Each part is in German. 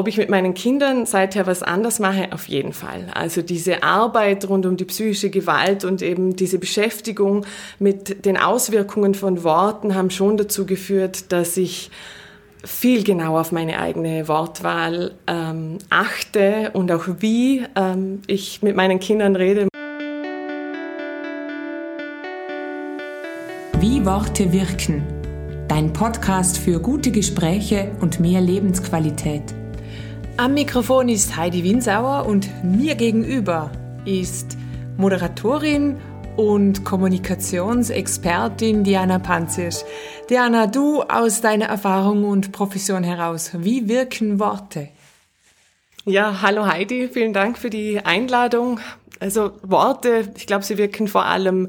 ob ich mit meinen Kindern seither was anders mache, auf jeden Fall. Also diese Arbeit rund um die psychische Gewalt und eben diese Beschäftigung mit den Auswirkungen von Worten haben schon dazu geführt, dass ich viel genauer auf meine eigene Wortwahl ähm, achte und auch wie ähm, ich mit meinen Kindern rede. Wie Worte wirken. Dein Podcast für gute Gespräche und mehr Lebensqualität. Am Mikrofon ist Heidi Winsauer und mir gegenüber ist Moderatorin und Kommunikationsexpertin Diana Panzisch. Diana, du aus deiner Erfahrung und Profession heraus, wie wirken Worte? Ja, hallo Heidi, vielen Dank für die Einladung. Also Worte, ich glaube, sie wirken vor allem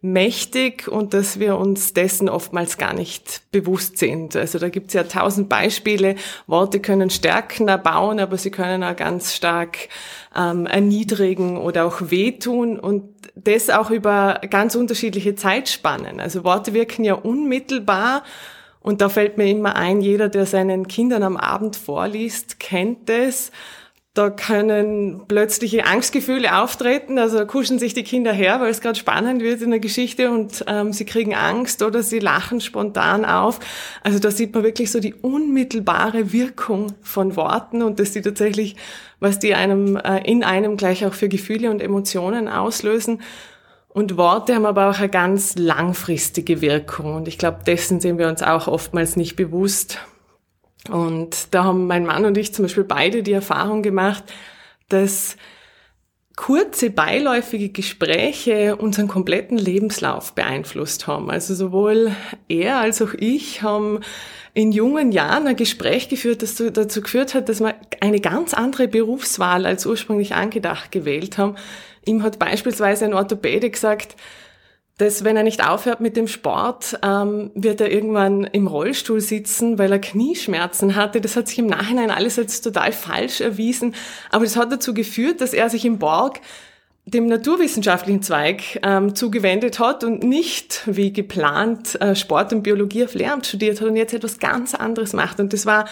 mächtig und dass wir uns dessen oftmals gar nicht bewusst sind. Also da gibt's ja tausend Beispiele. Worte können stärken, erbauen, aber sie können auch ganz stark ähm, erniedrigen oder auch wehtun und das auch über ganz unterschiedliche Zeitspannen. Also Worte wirken ja unmittelbar und da fällt mir immer ein, jeder, der seinen Kindern am Abend vorliest, kennt es. Da können plötzliche Angstgefühle auftreten, also kuschen sich die Kinder her, weil es gerade spannend wird in der Geschichte und ähm, sie kriegen Angst oder sie lachen spontan auf. Also da sieht man wirklich so die unmittelbare Wirkung von Worten und dass die tatsächlich, was die einem äh, in einem gleich auch für Gefühle und Emotionen auslösen. Und Worte haben aber auch eine ganz langfristige Wirkung und ich glaube, dessen sind wir uns auch oftmals nicht bewusst. Und da haben mein Mann und ich zum Beispiel beide die Erfahrung gemacht, dass kurze beiläufige Gespräche unseren kompletten Lebenslauf beeinflusst haben. Also sowohl er als auch ich haben in jungen Jahren ein Gespräch geführt, das dazu geführt hat, dass wir eine ganz andere Berufswahl als ursprünglich angedacht gewählt haben. Ihm hat beispielsweise ein Orthopäde gesagt, dass wenn er nicht aufhört mit dem Sport, ähm, wird er irgendwann im Rollstuhl sitzen, weil er Knieschmerzen hatte. Das hat sich im Nachhinein alles als total falsch erwiesen. Aber das hat dazu geführt, dass er sich im Borg dem naturwissenschaftlichen Zweig ähm, zugewendet hat und nicht wie geplant äh, Sport und Biologie auf Lehramt studiert hat und jetzt etwas ganz anderes macht. Und das war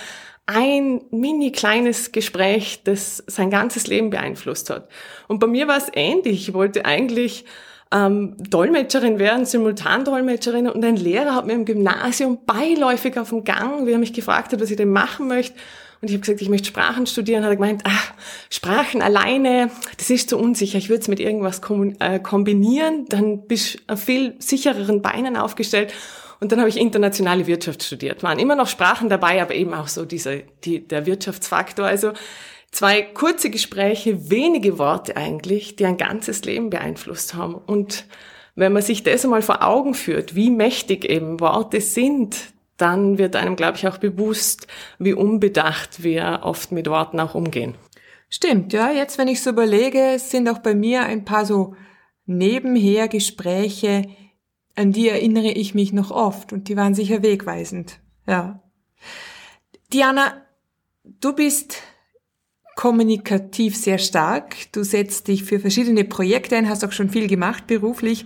ein mini kleines Gespräch, das sein ganzes Leben beeinflusst hat. Und bei mir war es ähnlich. Ich wollte eigentlich ähm, Dolmetscherin werden, Simultandolmetscherin und ein Lehrer hat mir im Gymnasium beiläufig auf dem Gang, wie er mich gefragt hat, was ich denn machen möchte. Und ich habe gesagt, ich möchte Sprachen studieren. Hat er gemeint, ach, Sprachen alleine, das ist zu unsicher. Ich würde es mit irgendwas äh, kombinieren, dann bist du auf viel sichereren Beinen aufgestellt. Und dann habe ich internationale Wirtschaft studiert. Waren immer noch Sprachen dabei, aber eben auch so dieser, die, der Wirtschaftsfaktor. Also Zwei kurze Gespräche, wenige Worte eigentlich, die ein ganzes Leben beeinflusst haben. Und wenn man sich das einmal vor Augen führt, wie mächtig eben Worte sind, dann wird einem, glaube ich, auch bewusst, wie unbedacht wir oft mit Worten auch umgehen. Stimmt, ja. Jetzt, wenn ich so überlege, sind auch bei mir ein paar so nebenher Gespräche, an die erinnere ich mich noch oft und die waren sicher wegweisend. Ja. Diana, du bist kommunikativ sehr stark. Du setzt dich für verschiedene Projekte ein, hast auch schon viel gemacht beruflich.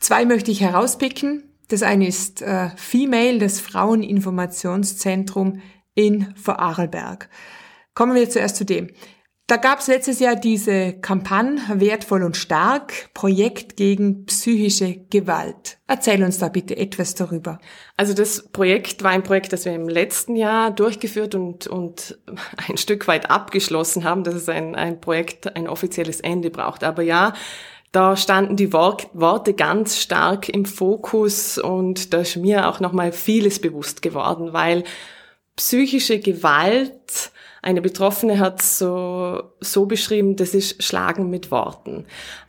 Zwei möchte ich herauspicken. Das eine ist äh, Female, das Fraueninformationszentrum in Vorarlberg. Kommen wir zuerst zu dem. Da gab es letztes Jahr diese Kampagne Wertvoll und Stark, Projekt gegen psychische Gewalt. Erzähl uns da bitte etwas darüber. Also das Projekt war ein Projekt, das wir im letzten Jahr durchgeführt und, und ein Stück weit abgeschlossen haben, dass es ein, ein Projekt ein offizielles Ende braucht. Aber ja, da standen die Worte ganz stark im Fokus und da ist mir auch nochmal vieles bewusst geworden, weil psychische Gewalt eine Betroffene hat so, so beschrieben, das ist Schlagen mit Worten.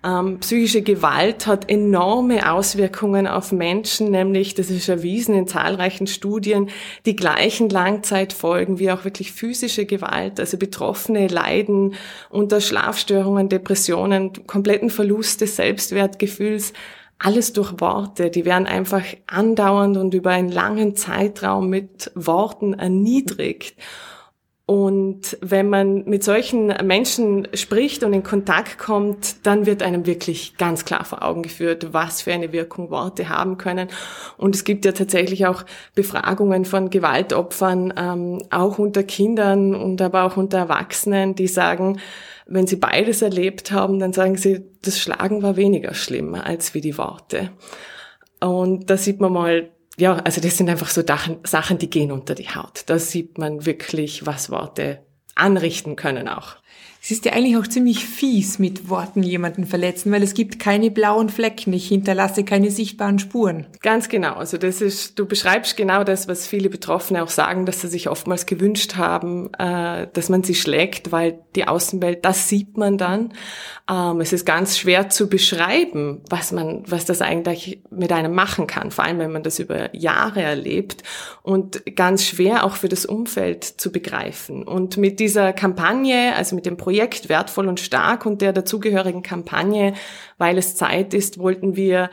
Ähm, psychische Gewalt hat enorme Auswirkungen auf Menschen, nämlich, das ist erwiesen in zahlreichen Studien, die gleichen Langzeitfolgen wie auch wirklich physische Gewalt. Also Betroffene leiden unter Schlafstörungen, Depressionen, kompletten Verlust des Selbstwertgefühls alles durch Worte. Die werden einfach andauernd und über einen langen Zeitraum mit Worten erniedrigt. Und wenn man mit solchen Menschen spricht und in Kontakt kommt, dann wird einem wirklich ganz klar vor Augen geführt, was für eine Wirkung Worte haben können. Und es gibt ja tatsächlich auch Befragungen von Gewaltopfern, ähm, auch unter Kindern und aber auch unter Erwachsenen, die sagen, wenn sie beides erlebt haben, dann sagen sie, das Schlagen war weniger schlimm als wie die Worte. Und da sieht man mal, ja, also das sind einfach so Sachen, die gehen unter die Haut. Da sieht man wirklich, was Worte anrichten können auch. Es ist ja eigentlich auch ziemlich fies, mit Worten jemanden verletzen, weil es gibt keine blauen Flecken. Ich hinterlasse keine sichtbaren Spuren. Ganz genau. Also das ist, du beschreibst genau das, was viele Betroffene auch sagen, dass sie sich oftmals gewünscht haben, äh, dass man sie schlägt, weil die Außenwelt, das sieht man dann. Ähm, es ist ganz schwer zu beschreiben, was man, was das eigentlich mit einem machen kann, vor allem wenn man das über Jahre erlebt und ganz schwer auch für das Umfeld zu begreifen. Und mit dieser Kampagne, also mit dem Projekt Projekt Wertvoll und Stark und der dazugehörigen Kampagne, weil es Zeit ist, wollten wir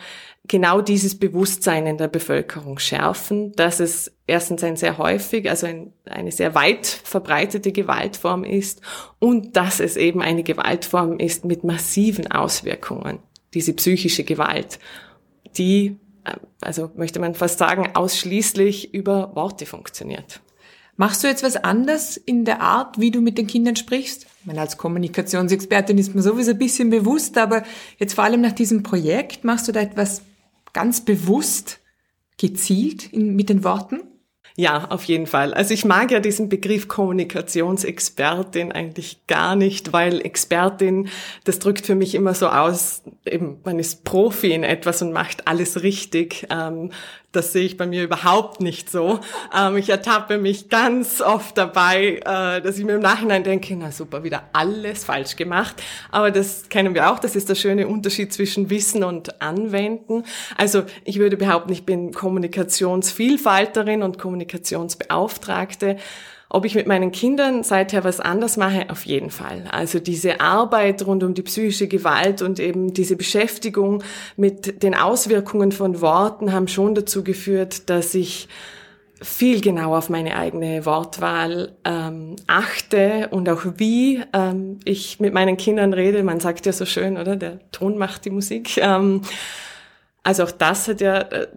genau dieses Bewusstsein in der Bevölkerung schärfen, dass es erstens ein sehr häufig, also ein, eine sehr weit verbreitete Gewaltform ist und dass es eben eine Gewaltform ist mit massiven Auswirkungen, diese psychische Gewalt, die, äh, also möchte man fast sagen, ausschließlich über Worte funktioniert. Machst du jetzt was anders in der Art, wie du mit den Kindern sprichst? Ich meine, als Kommunikationsexpertin ist man sowieso ein bisschen bewusst, aber jetzt vor allem nach diesem Projekt machst du da etwas ganz bewusst, gezielt in, mit den Worten? Ja, auf jeden Fall. Also ich mag ja diesen Begriff Kommunikationsexpertin eigentlich gar nicht, weil Expertin, das drückt für mich immer so aus, eben man ist Profi in etwas und macht alles richtig. Ähm, das sehe ich bei mir überhaupt nicht so. Ähm, ich ertappe mich ganz oft dabei, äh, dass ich mir im Nachhinein denke, na super, wieder alles falsch gemacht. Aber das kennen wir auch. Das ist der schöne Unterschied zwischen Wissen und Anwenden. Also ich würde behaupten, ich bin Kommunikationsvielfalterin und Kommunikationsbeauftragte. Ob ich mit meinen Kindern seither was anders mache, auf jeden Fall. Also diese Arbeit rund um die psychische Gewalt und eben diese Beschäftigung mit den Auswirkungen von Worten haben schon dazu geführt, dass ich viel genauer auf meine eigene Wortwahl ähm, achte und auch wie ähm, ich mit meinen Kindern rede. Man sagt ja so schön, oder? Der Ton macht die Musik. Ähm, also auch das hat ja äh,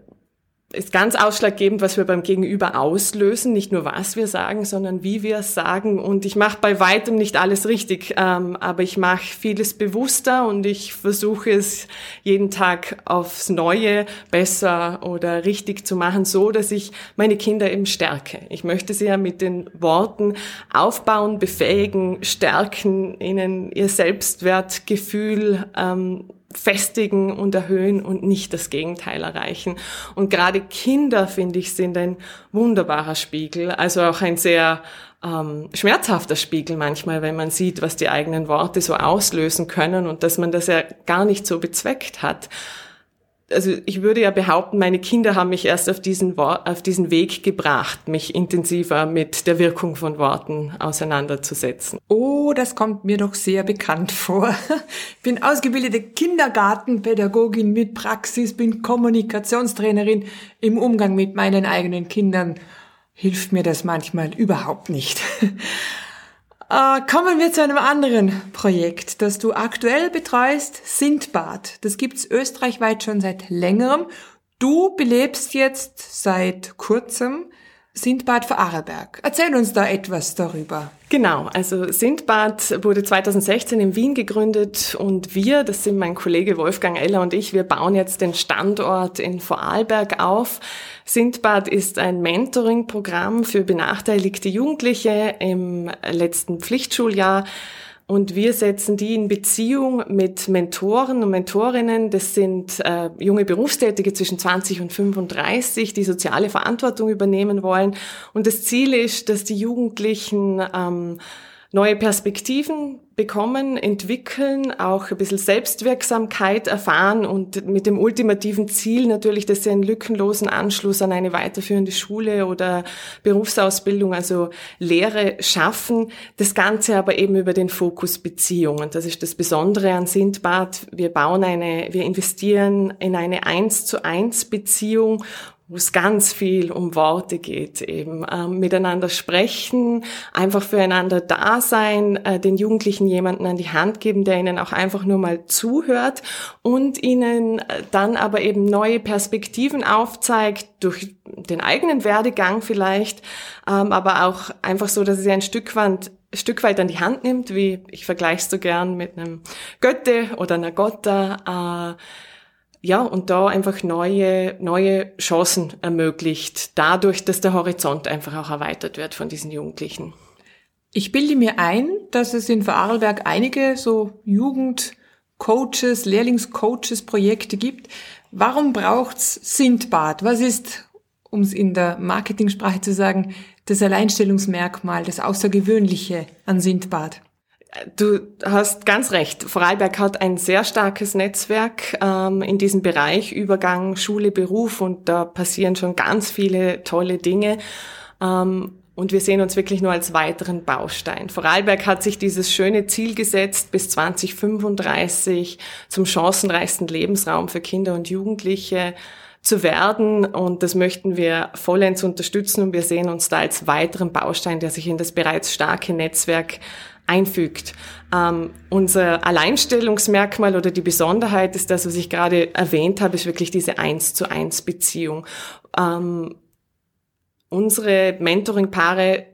ist ganz ausschlaggebend, was wir beim Gegenüber auslösen, nicht nur was wir sagen, sondern wie wir es sagen. Und ich mache bei weitem nicht alles richtig, ähm, aber ich mache vieles bewusster und ich versuche es jeden Tag aufs Neue besser oder richtig zu machen, so dass ich meine Kinder eben stärke. Ich möchte sie ja mit den Worten aufbauen, befähigen, stärken, ihnen ihr Selbstwertgefühl ähm, festigen und erhöhen und nicht das Gegenteil erreichen. Und gerade Kinder, finde ich, sind ein wunderbarer Spiegel, also auch ein sehr ähm, schmerzhafter Spiegel manchmal, wenn man sieht, was die eigenen Worte so auslösen können und dass man das ja gar nicht so bezweckt hat also ich würde ja behaupten, meine Kinder haben mich erst auf diesen, auf diesen Weg gebracht, mich intensiver mit der Wirkung von Worten auseinanderzusetzen. Oh, das kommt mir doch sehr bekannt vor. Bin ausgebildete Kindergartenpädagogin mit Praxis, bin Kommunikationstrainerin im Umgang mit meinen eigenen Kindern. Hilft mir das manchmal überhaupt nicht. Äh, kommen wir zu einem anderen Projekt, das du aktuell betreust, Sindbad. Das gibt's österreichweit schon seit längerem. Du belebst jetzt seit kurzem Sindbad Vorarlberg. Erzähl uns da etwas darüber. Genau, also Sindbad wurde 2016 in Wien gegründet und wir, das sind mein Kollege Wolfgang Eller und ich, wir bauen jetzt den Standort in Vorarlberg auf. Sindbad ist ein Mentoring-Programm für benachteiligte Jugendliche im letzten Pflichtschuljahr. Und wir setzen die in Beziehung mit Mentoren und Mentorinnen. Das sind äh, junge Berufstätige zwischen 20 und 35, die soziale Verantwortung übernehmen wollen. Und das Ziel ist, dass die Jugendlichen ähm, neue Perspektiven bekommen, entwickeln, auch ein bisschen Selbstwirksamkeit erfahren und mit dem ultimativen Ziel natürlich, dass sie einen lückenlosen Anschluss an eine weiterführende Schule oder Berufsausbildung, also Lehre schaffen. Das Ganze aber eben über den Fokus Beziehung. Und das ist das Besondere an Sindbad. Wir bauen eine, wir investieren in eine eins zu eins Beziehung wo es ganz viel um Worte geht, eben ähm, miteinander sprechen, einfach füreinander da sein, äh, den Jugendlichen jemanden an die Hand geben, der ihnen auch einfach nur mal zuhört und ihnen äh, dann aber eben neue Perspektiven aufzeigt durch den eigenen Werdegang vielleicht, ähm, aber auch einfach so, dass sie ein Stück weit Stück weit an die Hand nimmt, wie ich vergleiche so gern mit einem Götte oder einer Gotta, äh, ja, und da einfach neue, neue Chancen ermöglicht, dadurch, dass der Horizont einfach auch erweitert wird von diesen Jugendlichen. Ich bilde mir ein, dass es in Vorarlberg einige so Jugendcoaches, Lehrlingscoaches Projekte gibt. Warum braucht's Sindbad? Was ist, um es in der Marketingsprache zu sagen, das Alleinstellungsmerkmal, das Außergewöhnliche an Sindbad? Du hast ganz recht. Vorarlberg hat ein sehr starkes Netzwerk ähm, in diesem Bereich Übergang Schule, Beruf und da passieren schon ganz viele tolle Dinge. Ähm, und wir sehen uns wirklich nur als weiteren Baustein. Vorarlberg hat sich dieses schöne Ziel gesetzt, bis 2035 zum chancenreichsten Lebensraum für Kinder und Jugendliche zu werden. Und das möchten wir vollends unterstützen. Und wir sehen uns da als weiteren Baustein, der sich in das bereits starke Netzwerk einfügt. Ähm, unser Alleinstellungsmerkmal oder die Besonderheit ist das, was ich gerade erwähnt habe, ist wirklich diese eins zu eins Beziehung. Ähm, unsere Mentoring-Paare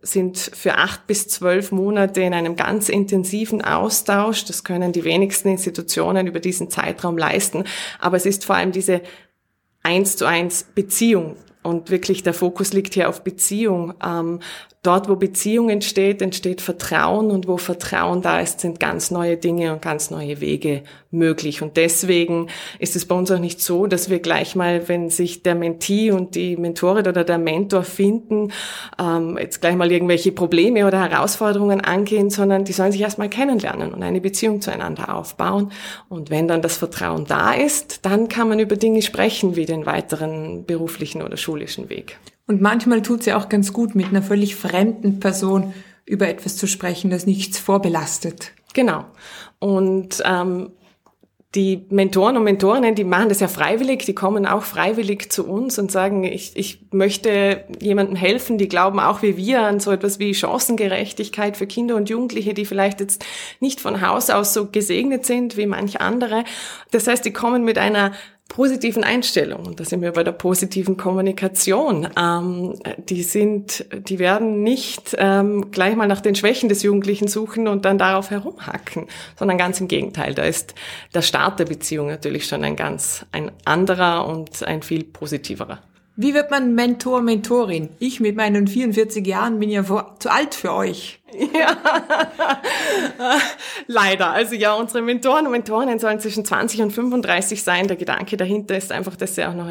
sind für acht bis zwölf Monate in einem ganz intensiven Austausch. Das können die wenigsten Institutionen über diesen Zeitraum leisten. Aber es ist vor allem diese eins zu eins Beziehung. Und wirklich der Fokus liegt hier auf Beziehung. Ähm, dort, wo Beziehung entsteht, entsteht Vertrauen und wo Vertrauen da ist, sind ganz neue Dinge und ganz neue Wege möglich. Und deswegen ist es bei uns auch nicht so, dass wir gleich mal, wenn sich der Mentee und die Mentorin oder der Mentor finden, ähm, jetzt gleich mal irgendwelche Probleme oder Herausforderungen angehen, sondern die sollen sich erstmal kennenlernen und eine Beziehung zueinander aufbauen. Und wenn dann das Vertrauen da ist, dann kann man über Dinge sprechen, wie den weiteren beruflichen oder schulischen Weg. Und manchmal tut es ja auch ganz gut, mit einer völlig fremden Person über etwas zu sprechen, das nichts vorbelastet. Genau. Und ähm, die Mentoren und Mentorinnen, die machen das ja freiwillig, die kommen auch freiwillig zu uns und sagen, ich, ich möchte jemandem helfen, die glauben auch wie wir an so etwas wie Chancengerechtigkeit für Kinder und Jugendliche, die vielleicht jetzt nicht von Haus aus so gesegnet sind wie manch andere. Das heißt, die kommen mit einer positiven Einstellung, und da sind wir bei der positiven Kommunikation, ähm, die sind, die werden nicht ähm, gleich mal nach den Schwächen des Jugendlichen suchen und dann darauf herumhacken, sondern ganz im Gegenteil. Da ist der Start der Beziehung natürlich schon ein ganz ein anderer und ein viel positiverer. Wie wird man Mentor, Mentorin? Ich mit meinen 44 Jahren bin ja zu alt für euch. Ja, leider. Also ja, unsere Mentoren und Mentorinnen sollen zwischen 20 und 35 sein. Der Gedanke dahinter ist einfach, dass sie auch noch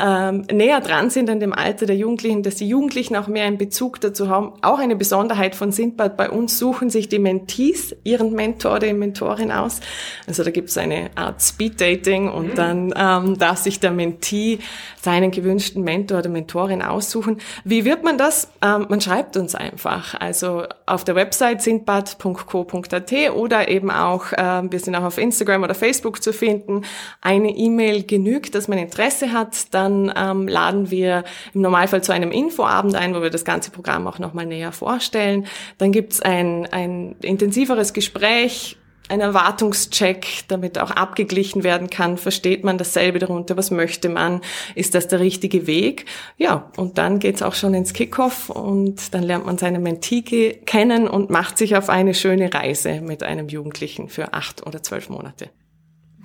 ähm, näher dran sind an dem Alter der Jugendlichen, dass die Jugendlichen auch mehr einen Bezug dazu haben. Auch eine Besonderheit von Sindbad, bei uns suchen sich die Mentees ihren Mentor oder Mentorin aus. Also da gibt es eine Art Speed-Dating und mhm. dann ähm, darf sich der Mentee seinen gewünschten Mentor oder Mentorin aussuchen. Wie wird man das? Ähm, man schreibt uns einfach. Also auf der Website sindbad.co.at oder eben auch, äh, wir sind auch auf Instagram oder Facebook zu finden. Eine E-Mail genügt, dass man Interesse hat. Dann ähm, laden wir im Normalfall zu einem Infoabend ein, wo wir das ganze Programm auch nochmal näher vorstellen. Dann gibt's ein, ein intensiveres Gespräch ein Erwartungscheck, damit auch abgeglichen werden kann. Versteht man dasselbe darunter? Was möchte man? Ist das der richtige Weg? Ja, und dann geht's auch schon ins Kickoff und dann lernt man seine Mentee kennen und macht sich auf eine schöne Reise mit einem Jugendlichen für acht oder zwölf Monate.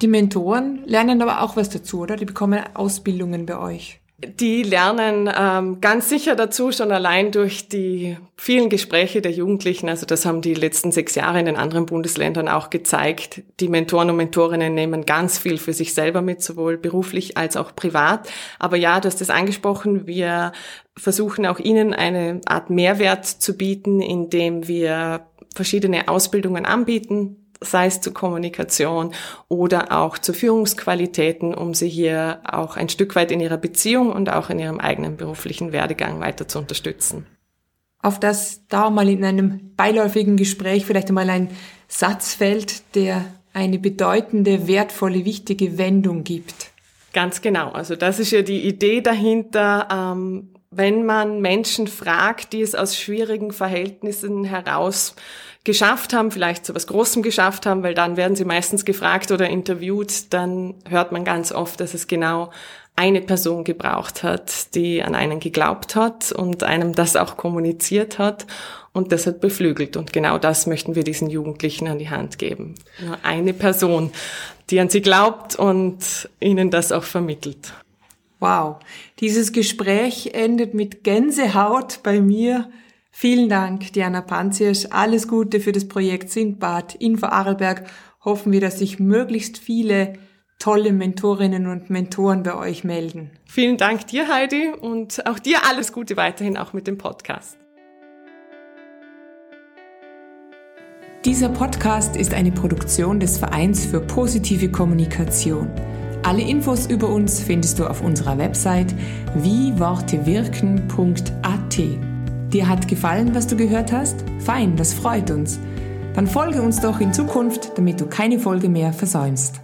Die Mentoren lernen aber auch was dazu, oder? Die bekommen Ausbildungen bei euch. Die lernen ähm, ganz sicher dazu, schon allein durch die vielen Gespräche der Jugendlichen. Also das haben die letzten sechs Jahre in den anderen Bundesländern auch gezeigt. Die Mentoren und Mentorinnen nehmen ganz viel für sich selber mit, sowohl beruflich als auch privat. Aber ja, du hast es angesprochen, wir versuchen auch ihnen eine Art Mehrwert zu bieten, indem wir verschiedene Ausbildungen anbieten, sei es zur Kommunikation oder auch zu Führungsqualitäten, um sie hier auch ein Stück weit in ihrer Beziehung und auch in ihrem eigenen beruflichen Werdegang weiter zu unterstützen. Auf das da mal in einem beiläufigen Gespräch vielleicht einmal ein Satz fällt, der eine bedeutende, wertvolle, wichtige Wendung gibt. Ganz genau. Also das ist ja die Idee dahinter. Ähm, wenn man Menschen fragt, die es aus schwierigen Verhältnissen heraus geschafft haben, vielleicht zu was Großem geschafft haben, weil dann werden sie meistens gefragt oder interviewt, dann hört man ganz oft, dass es genau eine Person gebraucht hat, die an einen geglaubt hat und einem das auch kommuniziert hat und das hat beflügelt. Und genau das möchten wir diesen Jugendlichen an die Hand geben. Nur eine Person, die an sie glaubt und ihnen das auch vermittelt. Wow, dieses Gespräch endet mit Gänsehaut bei mir. Vielen Dank, Diana Panziersch. Alles Gute für das Projekt Sindbad in Vorarlberg. Hoffen wir, dass sich möglichst viele tolle Mentorinnen und Mentoren bei euch melden. Vielen Dank dir, Heidi, und auch dir alles Gute weiterhin auch mit dem Podcast. Dieser Podcast ist eine Produktion des Vereins für positive Kommunikation. Alle Infos über uns findest du auf unserer Website wiewortewirken.at. Dir hat gefallen, was du gehört hast? Fein, das freut uns. Dann folge uns doch in Zukunft, damit du keine Folge mehr versäumst.